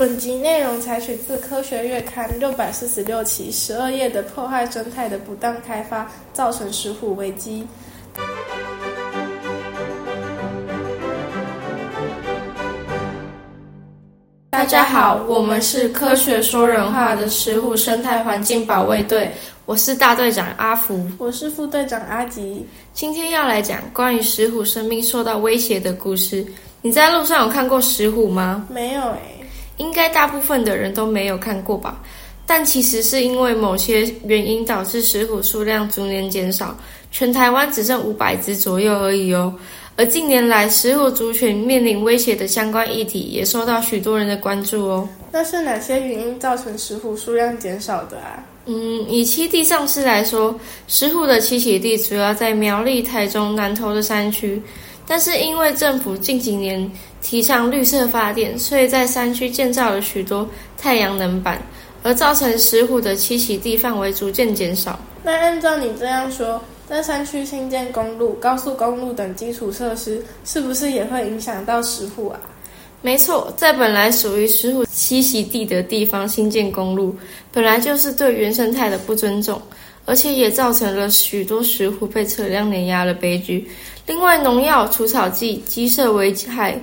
本集内容采取自《科学月刊》六百四十六期十二页的破坏生态的不当开发，造成石虎危机。大家好，我们是科学说人话的石虎生态环境保卫队，我是大队长阿福，我是副队长阿吉。今天要来讲关于石虎生命受到威胁的故事。你在路上有看过石虎吗？没有诶。应该大部分的人都没有看过吧，但其实是因为某些原因导致石虎数量逐年减少，全台湾只剩五百只左右而已哦。而近年来石虎族群面临威胁的相关议题也受到许多人的关注哦。那是哪些原因造成石虎数量减少的啊？嗯，以栖地丧失来说，石虎的栖息地主要在苗栗、台中、南投的山区。但是因为政府近几年提倡绿色发电，所以在山区建造了许多太阳能板，而造成石虎的栖息地范围逐渐减少。那按照你这样说，在山区新建公路、高速公路等基础设施，是不是也会影响到石虎啊？没错，在本来属于石虎栖息地的地方新建公路，本来就是对原生态的不尊重。而且也造成了许多石虎被车辆碾压的悲剧。另外，农药、除草剂、鸡舍危害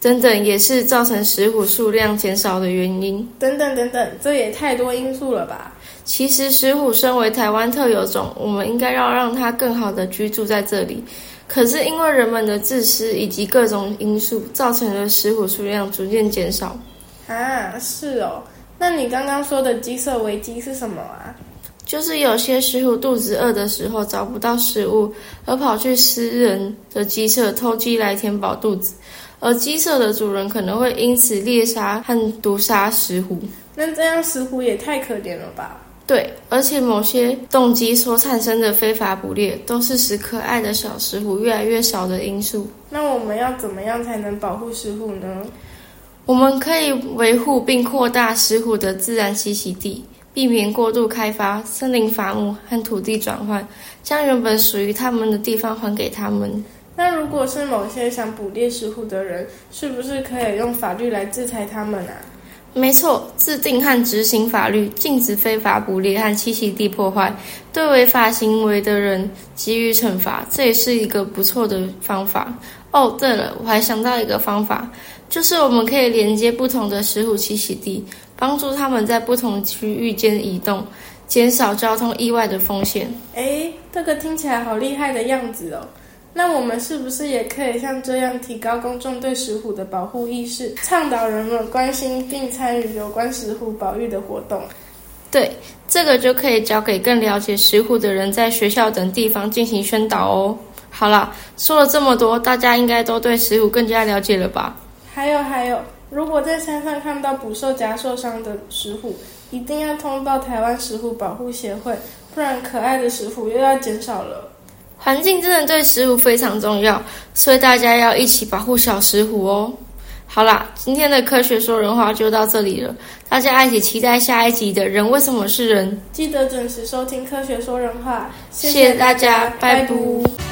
等等，也是造成石虎数量减少的原因。等等等等，这也太多因素了吧？其实，石虎身为台湾特有种，我们应该要让它更好的居住在这里。可是，因为人们的自私以及各种因素，造成了石虎数量逐渐减少。啊，是哦。那你刚刚说的鸡舍危机是什么啊？就是有些石虎肚子饿的时候找不到食物，而跑去私人的鸡舍偷鸡来填饱肚子，而鸡舍的主人可能会因此猎杀和毒杀石虎。那这样石虎也太可怜了吧？对，而且某些动机所产生的非法捕猎，都是使可爱的小石虎越来越少的因素。那我们要怎么样才能保护石虎呢？我们可以维护并扩大石虎的自然栖息地。避免过度开发森林伐木和土地转换，将原本属于他们的地方还给他们。那如果是某些想捕猎石虎的人，是不是可以用法律来制裁他们啊？没错，制定和执行法律，禁止非法捕猎和栖息地破坏，对违法行为的人给予惩罚，这也是一个不错的方法。哦，对了，我还想到一个方法，就是我们可以连接不同的石虎栖息地。帮助他们在不同区域间移动，减少交通意外的风险。哎，这个听起来好厉害的样子哦！那我们是不是也可以像这样提高公众对石虎的保护意识，倡导人们关心并参与有关石虎保育的活动？对，这个就可以交给更了解石虎的人，在学校等地方进行宣导哦。好了，说了这么多，大家应该都对石虎更加了解了吧？还有还有。如果在山上看到捕兽夹受伤的石虎，一定要通报台湾石虎保护协会，不然可爱的石虎又要减少了。环境真的对石虎非常重要，所以大家要一起保护小石虎哦。好啦，今天的科学说人话就到这里了，大家一起期待下一集的人为什么是人？记得准时收听科学说人话，谢谢大家，拜拜。